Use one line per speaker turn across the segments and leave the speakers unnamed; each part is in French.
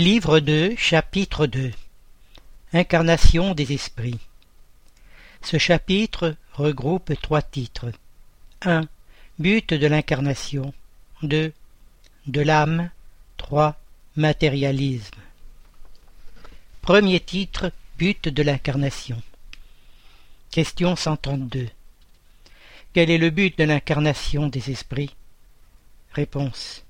Livre 2, chapitre 2 Incarnation des esprits Ce chapitre regroupe trois titres. 1. But de l'incarnation. 2. De l'âme. 3. Matérialisme. Premier titre But de l'incarnation. Question 132. Quel est le but de l'incarnation des esprits? Réponse.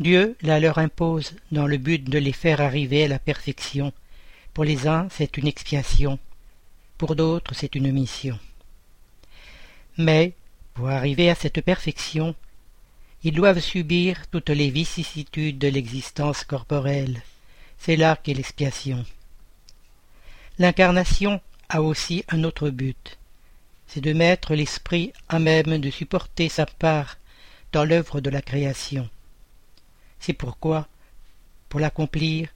Dieu la leur impose dans le but de les faire arriver à la perfection. Pour les uns, c'est une expiation, pour d'autres, c'est une mission. Mais, pour arriver à cette perfection, ils doivent subir toutes les vicissitudes de l'existence corporelle. C'est là qu'est l'expiation. L'incarnation a aussi un autre but, c'est de mettre l'esprit à même de supporter sa part dans l'œuvre de la création. C'est pourquoi, pour l'accomplir,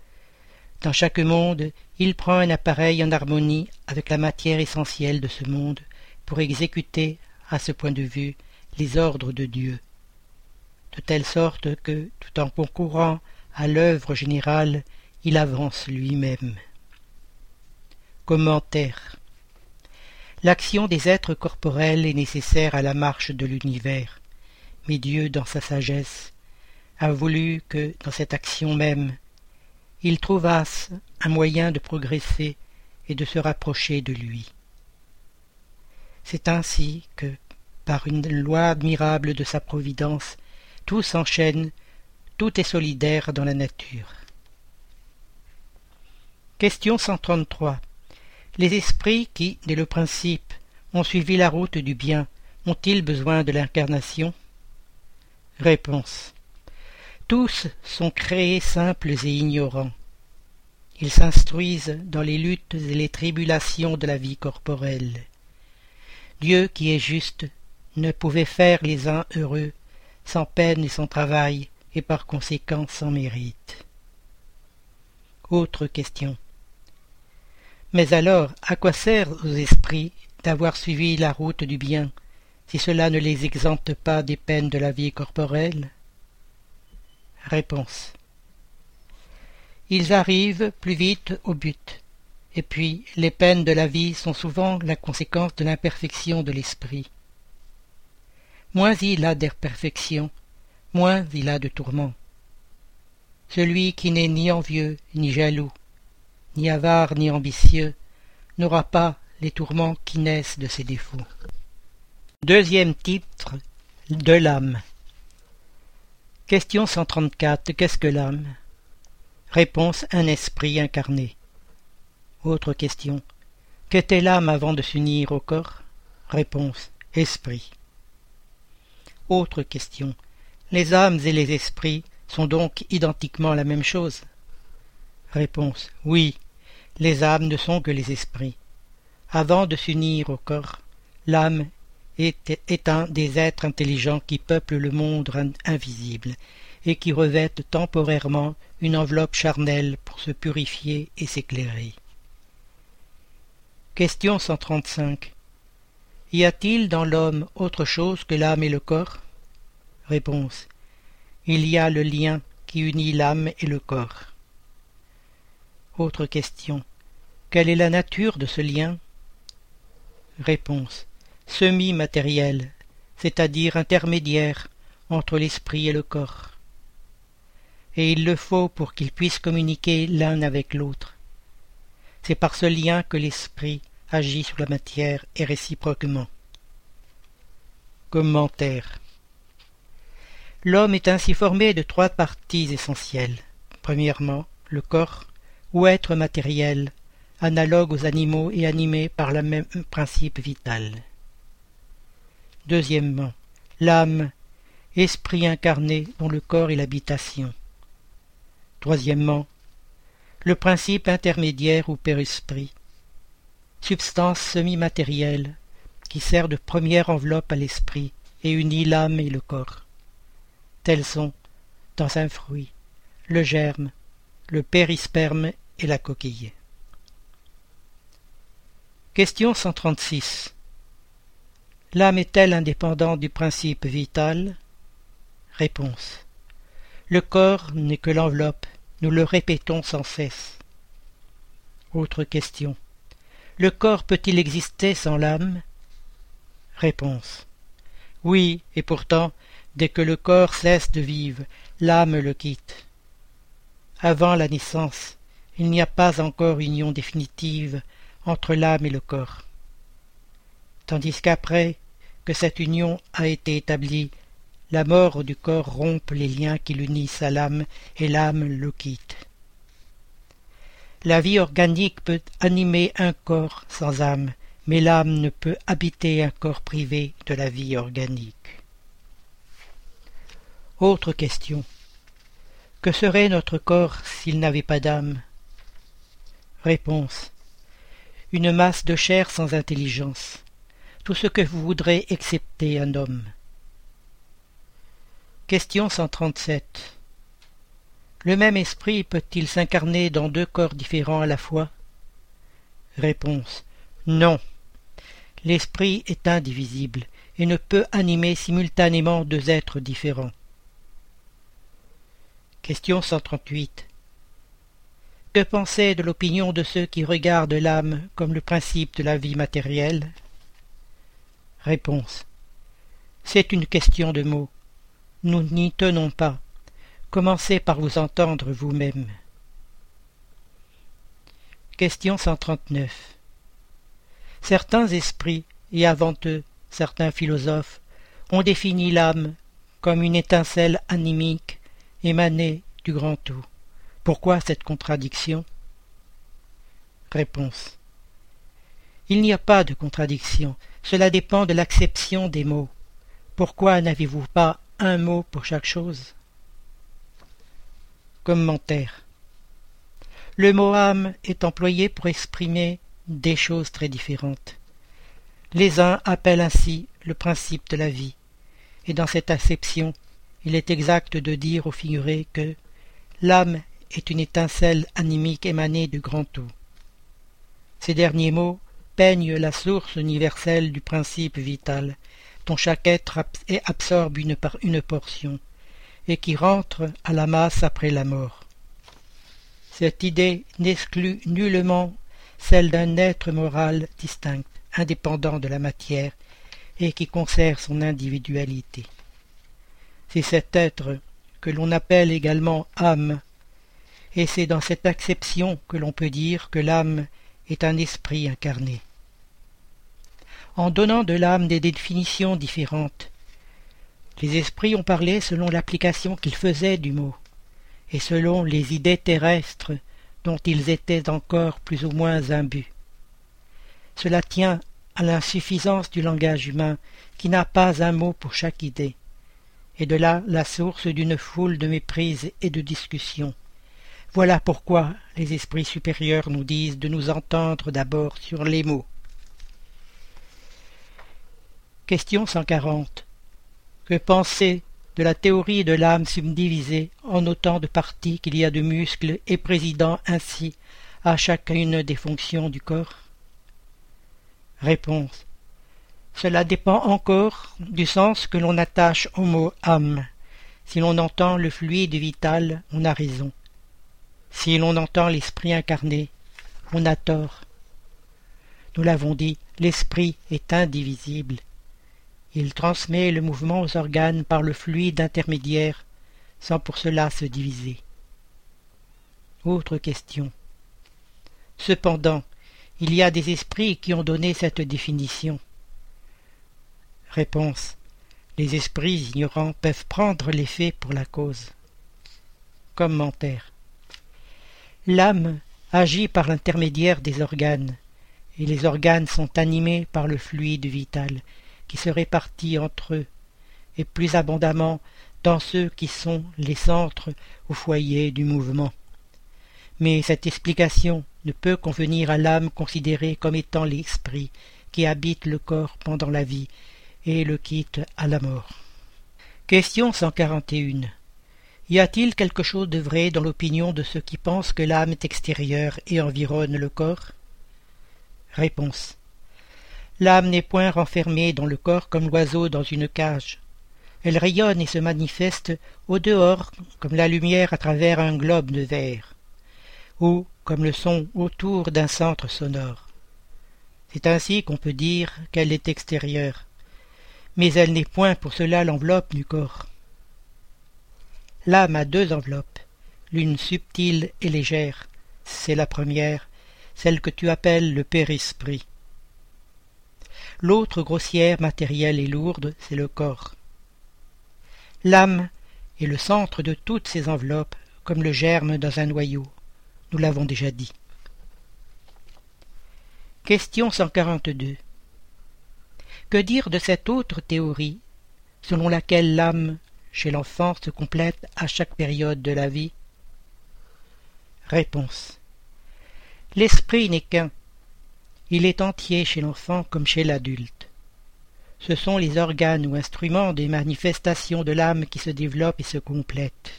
dans chaque monde, il prend un appareil en harmonie avec la matière essentielle de ce monde pour exécuter, à ce point de vue, les ordres de Dieu, de telle sorte que, tout en concourant à l'œuvre générale, il avance lui-même. Commentaire L'action des êtres corporels est nécessaire à la marche de l'univers, mais Dieu, dans sa sagesse, a voulu que, dans cette action même, ils trouvassent un moyen de progresser et de se rapprocher de lui. C'est ainsi que, par une loi admirable de sa providence, tout s'enchaîne, tout est solidaire dans la nature. Question 133. Les esprits qui, dès le principe, ont suivi la route du bien, ont-ils besoin de l'incarnation? Réponse. Tous sont créés simples et ignorants. Ils s'instruisent dans les luttes et les tribulations de la vie corporelle. Dieu qui est juste ne pouvait faire les uns heureux sans peine et sans travail et par conséquent sans mérite. Autre question. Mais alors, à quoi sert aux esprits d'avoir suivi la route du bien, si cela ne les exempte pas des peines de la vie corporelle? Réponse. Ils arrivent plus vite au but, et puis les peines de la vie sont souvent la conséquence de l'imperfection de l'esprit. Moins il a d'imperfection, moins il a de tourments. Celui qui n'est ni envieux, ni jaloux, ni avare, ni ambitieux, n'aura pas les tourments qui naissent de ses défauts. Deuxième titre de l'âme. Question 134. Qu'est-ce que l'âme? Réponse Un esprit incarné. Autre question. Qu'était l'âme avant de s'unir au corps? Réponse Esprit. Autre question. Les âmes et les esprits sont donc identiquement la même chose? Réponse Oui, les âmes ne sont que les esprits. Avant de s'unir au corps, l'âme est, un des êtres intelligents qui peuplent le monde invisible et qui revêtent temporairement une enveloppe charnelle pour se purifier et s'éclairer. Question 135. Y a-t-il dans l'homme autre chose que l'âme et le corps? Réponse. Il y a le lien qui unit l'âme et le corps. Autre question. Quelle est la nature de ce lien? Semi-matériel, c'est-à-dire intermédiaire entre l'esprit et le corps. Et il le faut pour qu'ils puissent communiquer l'un avec l'autre. C'est par ce lien que l'esprit agit sur la matière et réciproquement. Commentaire L'homme est ainsi formé de trois parties essentielles. Premièrement, le corps, ou être matériel, analogue aux animaux et animé par le même principe vital. Deuxièmement, l'âme, esprit incarné dont le corps est l'habitation. Troisièmement, le principe intermédiaire ou père-esprit, substance semi-matérielle qui sert de première enveloppe à l'esprit et unit l'âme et le corps. Tels sont, dans un fruit, le germe, le périsperme et la coquille. Question 136. L'âme est-elle indépendante du principe vital? Réponse. Le corps n'est que l'enveloppe Nous le répétons sans cesse. Autre question. Le corps peut-il exister sans l'âme? Réponse. Oui, et pourtant, dès que le corps cesse de vivre, l'âme le quitte. Avant la naissance, il n'y a pas encore union définitive entre l'âme et le corps. Tandis qu'après que cette union a été établie, la mort du corps rompt les liens qui l'unissent à l'âme et l'âme le quitte. La vie organique peut animer un corps sans âme, mais l'âme ne peut habiter un corps privé de la vie organique. Autre question. Que serait notre corps s'il n'avait pas d'âme? Réponse. Une masse de chair sans intelligence. Tout ce que vous voudrez excepter un homme. Question 137. Le même esprit peut-il s'incarner dans deux corps différents à la fois? Réponse. Non. L'esprit est indivisible et ne peut animer simultanément deux êtres différents. Question 138. Que penser de l'opinion de ceux qui regardent l'âme comme le principe de la vie matérielle? C'est une question de mots. Nous n'y tenons pas. Commencez par vous entendre vous-même. Question 139. Certains esprits, et avant eux certains philosophes, ont défini l'âme comme une étincelle animique émanée du grand tout. Pourquoi cette contradiction? Réponse. Il n'y a pas de contradiction, cela dépend de l'acception des mots. Pourquoi n'avez-vous pas un mot pour chaque chose? Commentaire. Le mot âme est employé pour exprimer des choses très différentes. Les uns appellent ainsi le principe de la vie, et dans cette acception, il est exact de dire au figuré que l'âme est une étincelle animique émanée du grand tout. Ces derniers mots peignent la source universelle du principe vital, dont chaque être absorbe une, une portion, et qui rentre à la masse après la mort. Cette idée n'exclut nullement celle d'un être moral distinct, indépendant de la matière, et qui conserve son individualité. C'est cet être que l'on appelle également âme, et c'est dans cette acception que l'on peut dire que l'âme est un esprit incarné. En donnant de l'âme des définitions différentes, les esprits ont parlé selon l'application qu'ils faisaient du mot, et selon les idées terrestres dont ils étaient encore plus ou moins imbus. Cela tient à l'insuffisance du langage humain qui n'a pas un mot pour chaque idée, et de là la source d'une foule de méprises et de discussions. Voilà pourquoi les esprits supérieurs nous disent de nous entendre d'abord sur les mots. Question 140. Que penser de la théorie de l'âme subdivisée en autant de parties qu'il y a de muscles et présidant ainsi à chacune des fonctions du corps? Réponse. Cela dépend encore du sens que l'on attache au mot âme. Si l'on entend le fluide vital, on a raison. Si l'on entend l'esprit incarné, on a tort. Nous l'avons dit, l'esprit est indivisible. Il transmet le mouvement aux organes par le fluide intermédiaire, sans pour cela se diviser. Autre question. Cependant, il y a des esprits qui ont donné cette définition. Réponse. Les esprits ignorants peuvent prendre l'effet pour la cause. Commentaire. L'âme agit par l'intermédiaire des organes, et les organes sont animés par le fluide vital, qui se répartit entre eux, et plus abondamment dans ceux qui sont les centres au foyer du mouvement. Mais cette explication ne peut convenir à l'âme considérée comme étant l'esprit qui habite le corps pendant la vie et le quitte à la mort. Question 141. Y a-t-il quelque chose de vrai dans l'opinion de ceux qui pensent que l'âme est extérieure et environne le corps? Réponse. L'âme n'est point renfermée dans le corps comme l'oiseau dans une cage. Elle rayonne et se manifeste au dehors comme la lumière à travers un globe de verre, ou comme le son autour d'un centre sonore. C'est ainsi qu'on peut dire qu'elle est extérieure, mais elle n'est point pour cela l'enveloppe du corps. L'âme a deux enveloppes, l'une subtile et légère, c'est la première, celle que tu appelles le périsprit. L'autre grossière, matérielle et lourde, c'est le corps. L'âme est le centre de toutes ces enveloppes, comme le germe dans un noyau. Nous l'avons déjà dit. Question 142. Que dire de cette autre théorie, selon laquelle l'âme, chez l'enfant, se complète à chaque période de la vie Réponse. L'esprit n'est qu'un. Il est entier chez l'enfant comme chez l'adulte. Ce sont les organes ou instruments des manifestations de l'âme qui se développent et se complètent.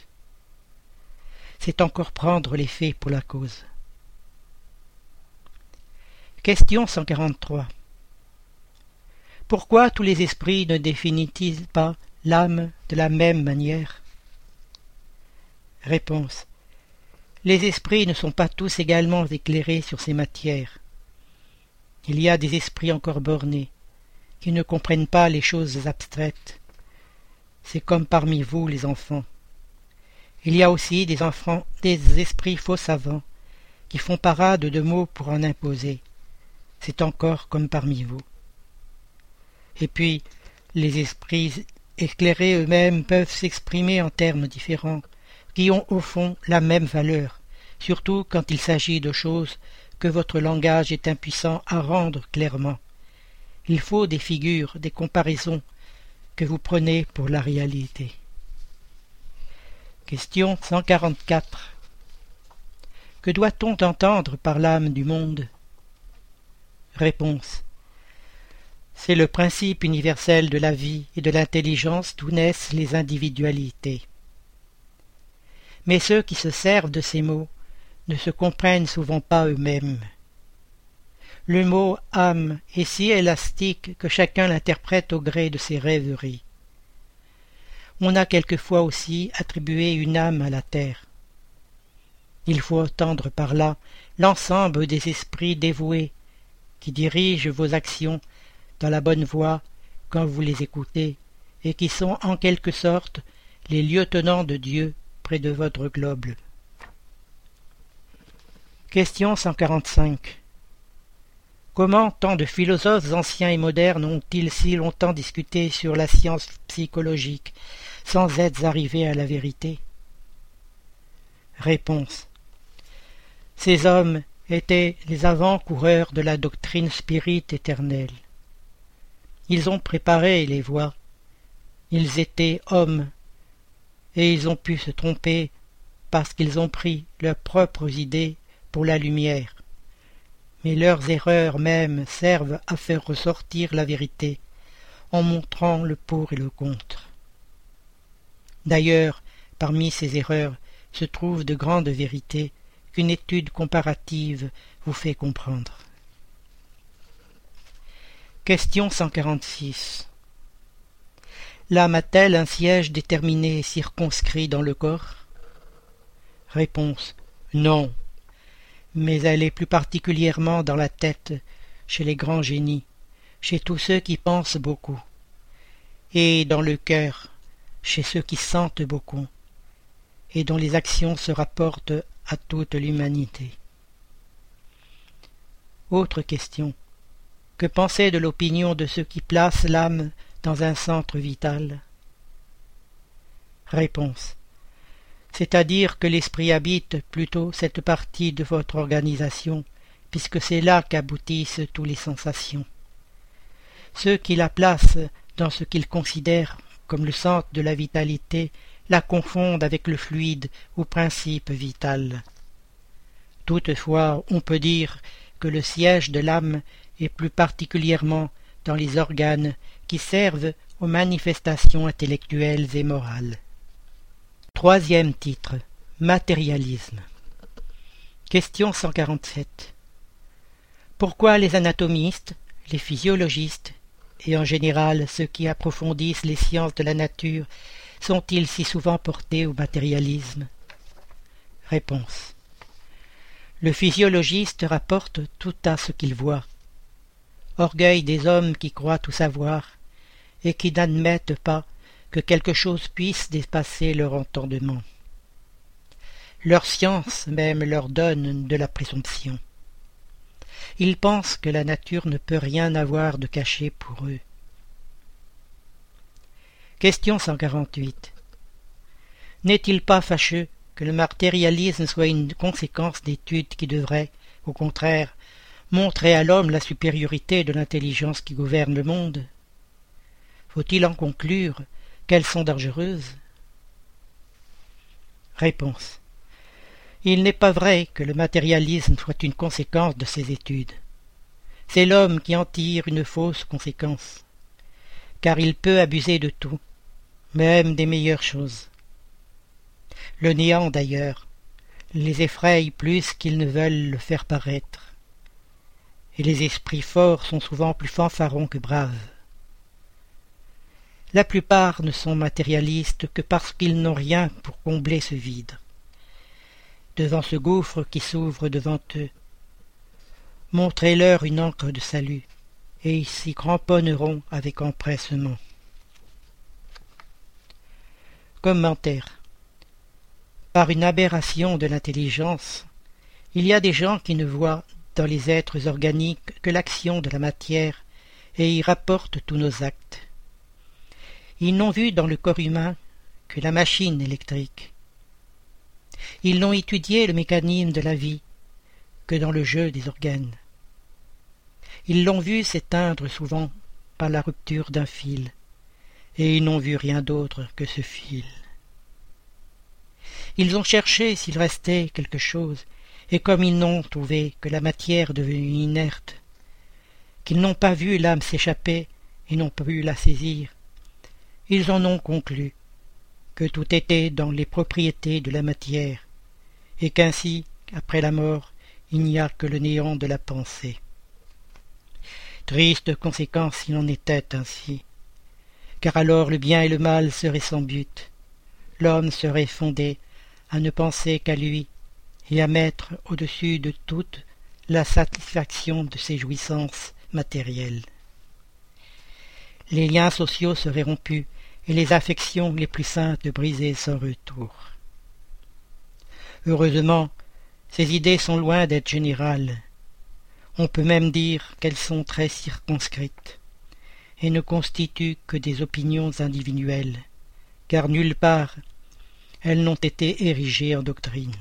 C'est encore prendre les faits pour la cause. Question 143. Pourquoi tous les esprits ne définissent pas l'âme de la même manière Réponse. Les esprits ne sont pas tous également éclairés sur ces matières. Il y a des esprits encore bornés, qui ne comprennent pas les choses abstraites. C'est comme parmi vous les enfants. Il y a aussi des enfants, des esprits faux savants, qui font parade de mots pour en imposer c'est encore comme parmi vous. Et puis, les esprits éclairés eux-mêmes peuvent s'exprimer en termes différents, qui ont au fond la même valeur, surtout quand il s'agit de choses que votre langage est impuissant à rendre clairement. Il faut des figures, des comparaisons, que vous prenez pour la réalité. Question 144. Que doit-on entendre par l'âme du monde? Réponse. C'est le principe universel de la vie et de l'intelligence d'où naissent les individualités. Mais ceux qui se servent de ces mots ne se comprennent souvent pas eux-mêmes. Le mot âme est si élastique que chacun l'interprète au gré de ses rêveries. On a quelquefois aussi attribué une âme à la terre. Il faut entendre par là l'ensemble des esprits dévoués qui dirigent vos actions dans la bonne voie quand vous les écoutez, et qui sont en quelque sorte les lieutenants de Dieu près de votre globe. Question 145. Comment tant de philosophes anciens et modernes ont-ils si longtemps discuté sur la science psychologique sans être arrivés à la vérité? Réponse. Ces hommes étaient les avant-coureurs de la doctrine spirite éternelle. Ils ont préparé les voies. Ils étaient hommes, et ils ont pu se tromper parce qu'ils ont pris leurs propres idées pour la lumière. Mais leurs erreurs mêmes servent à faire ressortir la vérité en montrant le pour et le contre. D'ailleurs, parmi ces erreurs se trouvent de grandes vérités qu'une étude comparative vous fait comprendre. Question 146. L'âme a-t-elle un siège déterminé et circonscrit dans le corps? Réponse. Non. Mais elle est plus particulièrement dans la tête, chez les grands génies, chez tous ceux qui pensent beaucoup, et dans le cœur, chez ceux qui sentent beaucoup, et dont les actions se rapportent à toute l'humanité. Autre question. Que penser de l'opinion de ceux qui placent l'âme dans un centre vital? Réponse. C'est-à-dire que l'esprit habite plutôt cette partie de votre organisation, puisque c'est là qu'aboutissent toutes les sensations. Ceux qui la placent dans ce qu'ils considèrent comme le centre de la vitalité la confondent avec le fluide ou principe vital. Toutefois, on peut dire que le siège de l'âme est plus particulièrement dans les organes qui servent aux manifestations intellectuelles et morales. Troisième titre Matérialisme. Question 147. Pourquoi les anatomistes, les physiologistes et en général ceux qui approfondissent les sciences de la nature sont-ils si souvent portés au matérialisme? Réponse. Le physiologiste rapporte tout à ce qu'il voit. Orgueil des hommes qui croient tout savoir, et qui n'admettent pas que quelque chose puisse dépasser leur entendement. Leur science même leur donne de la présomption. Ils pensent que la nature ne peut rien avoir de caché pour eux. Question 148. N'est-il pas fâcheux que le matérialisme soit une conséquence d'études qui devraient, au contraire, montrer à l'homme la supériorité de l'intelligence qui gouverne le monde Faut-il en conclure qu'elles sont dangereuses? Réponse. Il n'est pas vrai que le matérialisme soit une conséquence de ces études. C'est l'homme qui en tire une fausse conséquence, car il peut abuser de tout, même des meilleures choses. Le néant, d'ailleurs, les effraie plus qu'ils ne veulent le faire paraître. Et les esprits forts sont souvent plus fanfarons que braves. La plupart ne sont matérialistes que parce qu'ils n'ont rien pour combler ce vide. Devant ce gouffre qui s'ouvre devant eux, montrez-leur une encre de salut, et ils s'y cramponneront avec empressement. Commentaire Par une aberration de l'intelligence, il y a des gens qui ne voient dans les êtres organiques que l'action de la matière et y rapportent tous nos actes. Ils n'ont vu dans le corps humain que la machine électrique. Ils n'ont étudié le mécanisme de la vie que dans le jeu des organes. Ils l'ont vu s'éteindre souvent par la rupture d'un fil, et ils n'ont vu rien d'autre que ce fil. Ils ont cherché s'il restait quelque chose, et comme ils n'ont trouvé que la matière devenue inerte, qu'ils n'ont pas vu l'âme s'échapper et n'ont pu la saisir, ils en ont conclu que tout était dans les propriétés de la matière, et qu'ainsi, après la mort, il n'y a que le néant de la pensée. Triste conséquence s'il en était ainsi, car alors le bien et le mal seraient sans but, l'homme serait fondé à ne penser qu'à lui et à mettre au-dessus de toute la satisfaction de ses jouissances matérielles. Les liens sociaux seraient rompus et les affections les plus saintes brisées sans retour. Heureusement, ces idées sont loin d'être générales. On peut même dire qu'elles sont très circonscrites, et ne constituent que des opinions individuelles, car nulle part elles n'ont été érigées en doctrine.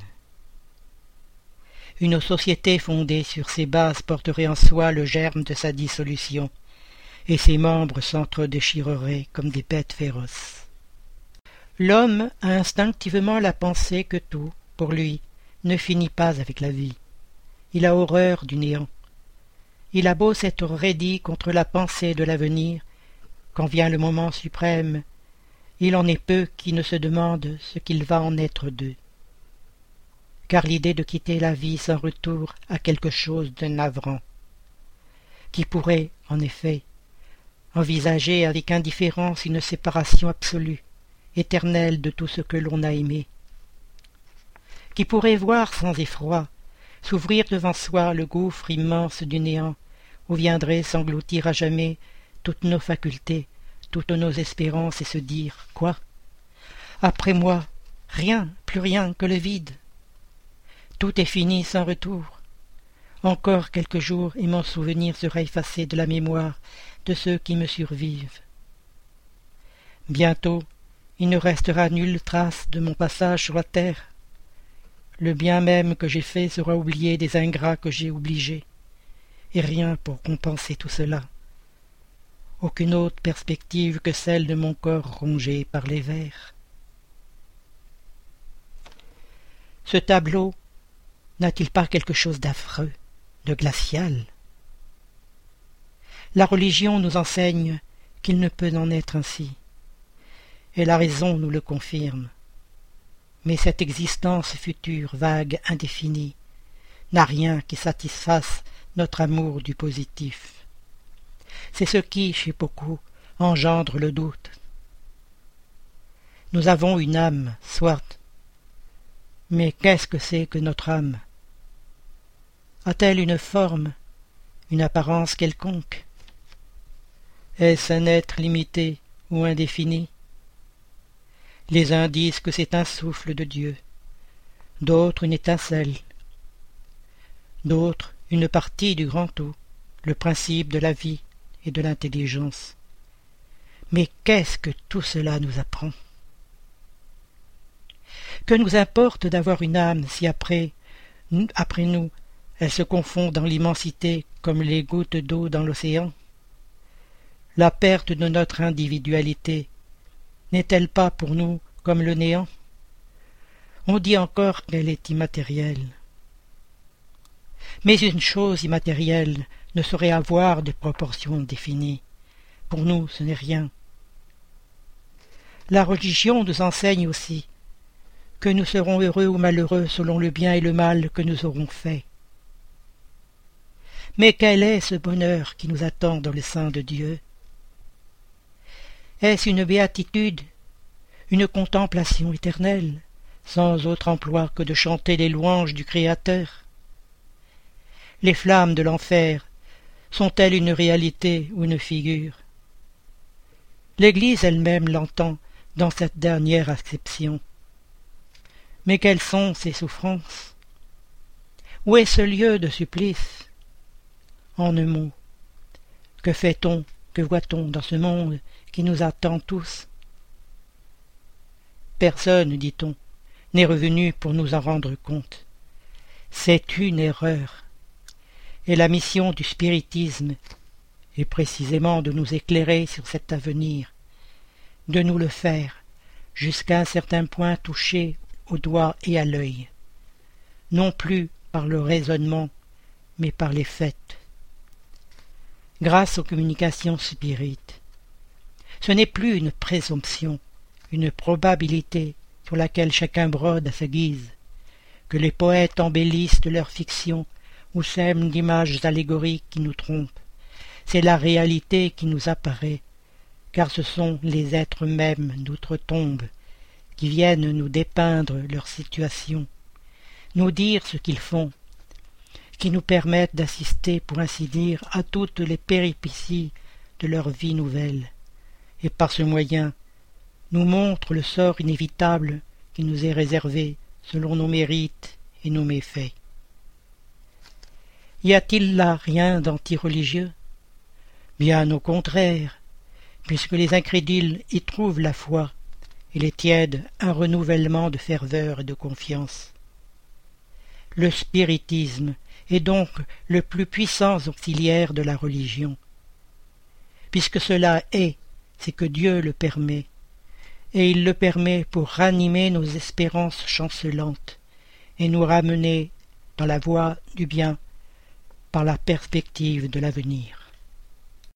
Une société fondée sur ces bases porterait en soi le germe de sa dissolution, et ses membres s'entre-déchireraient comme des bêtes féroces. L'homme a instinctivement la pensée que tout, pour lui, ne finit pas avec la vie. Il a horreur du néant. Il a beau s'être raidi contre la pensée de l'avenir, quand vient le moment suprême, il en est peu qui ne se demandent ce qu'il va en être d'eux. Car l'idée de quitter la vie sans retour a quelque chose de navrant, qui pourrait, en effet, envisager avec indifférence une séparation absolue, éternelle de tout ce que l'on a aimé, qui pourrait voir sans effroi s'ouvrir devant soi le gouffre immense du néant, où viendraient s'engloutir à jamais toutes nos facultés, toutes nos espérances, et se dire Quoi? Après moi, rien, plus rien que le vide. Tout est fini sans retour. Encore quelques jours et mon souvenir sera effacé de la mémoire de ceux qui me survivent. Bientôt, il ne restera nulle trace de mon passage sur la terre. Le bien même que j'ai fait sera oublié des ingrats que j'ai obligés, et rien pour compenser tout cela. Aucune autre perspective que celle de mon corps rongé par les vers. Ce tableau n'a-t-il pas quelque chose d'affreux, de glacial? La religion nous enseigne qu'il ne peut en être ainsi, et la raison nous le confirme. Mais cette existence future, vague, indéfinie, n'a rien qui satisfasse notre amour du positif. C'est ce qui, chez beaucoup, engendre le doute. Nous avons une âme, soit. Mais qu'est-ce que c'est que notre âme? A-t-elle une forme, une apparence quelconque? Est-ce un être limité ou indéfini? Les uns disent que c'est un souffle de Dieu, d'autres une étincelle, d'autres une partie du grand tout, le principe de la vie et de l'intelligence. Mais qu'est-ce que tout cela nous apprend? Que nous importe d'avoir une âme si après, après nous, elle se confond dans l'immensité comme les gouttes d'eau dans l'océan? La perte de notre individualité n'est-elle pas pour nous comme le néant? On dit encore qu'elle est immatérielle. Mais une chose immatérielle ne saurait avoir de proportions définies. Pour nous, ce n'est rien. La religion nous enseigne aussi que nous serons heureux ou malheureux selon le bien et le mal que nous aurons fait. Mais quel est ce bonheur qui nous attend dans le sein de Dieu? Est-ce une béatitude, une contemplation éternelle, sans autre emploi que de chanter les louanges du Créateur? Les flammes de l'enfer sont-elles une réalité ou une figure? L'Église elle-même l'entend dans cette dernière acception. Mais quelles sont ces souffrances? Où est ce lieu de supplice? En un mot, que fait-on, que voit-on dans ce monde qui nous attend tous? Personne, dit-on, n'est revenu pour nous en rendre compte. C'est une erreur. Et la mission du spiritisme est précisément de nous éclairer sur cet avenir, de nous le faire, jusqu'à un certain point touché au doigt et à l'œil, non plus par le raisonnement, mais par les faits. Grâce aux communications spirites, ce n'est plus une présomption, une probabilité sur laquelle chacun brode à sa guise, que les poètes embellissent de leur fiction ou sèment d'images allégoriques qui nous trompent. C'est la réalité qui nous apparaît, car ce sont les êtres mêmes d'outre-tombe qui viennent nous dépeindre leur situation, nous dire ce qu'ils font, qui nous permettent d'assister, pour ainsi dire, à toutes les péripéties de leur vie nouvelle, et par ce moyen nous montrent le sort inévitable qui nous est réservé selon nos mérites et nos méfaits. Y a-t-il là rien d'anti-religieux? Bien au contraire, puisque les incrédules y trouvent la foi, et les tièdes un renouvellement de ferveur et de confiance. Le spiritisme est donc le plus puissant auxiliaire de la religion. Puisque cela est, c'est que Dieu le permet, et il le permet pour ranimer nos espérances chancelantes et nous ramener dans la voie du bien par la perspective de l'avenir.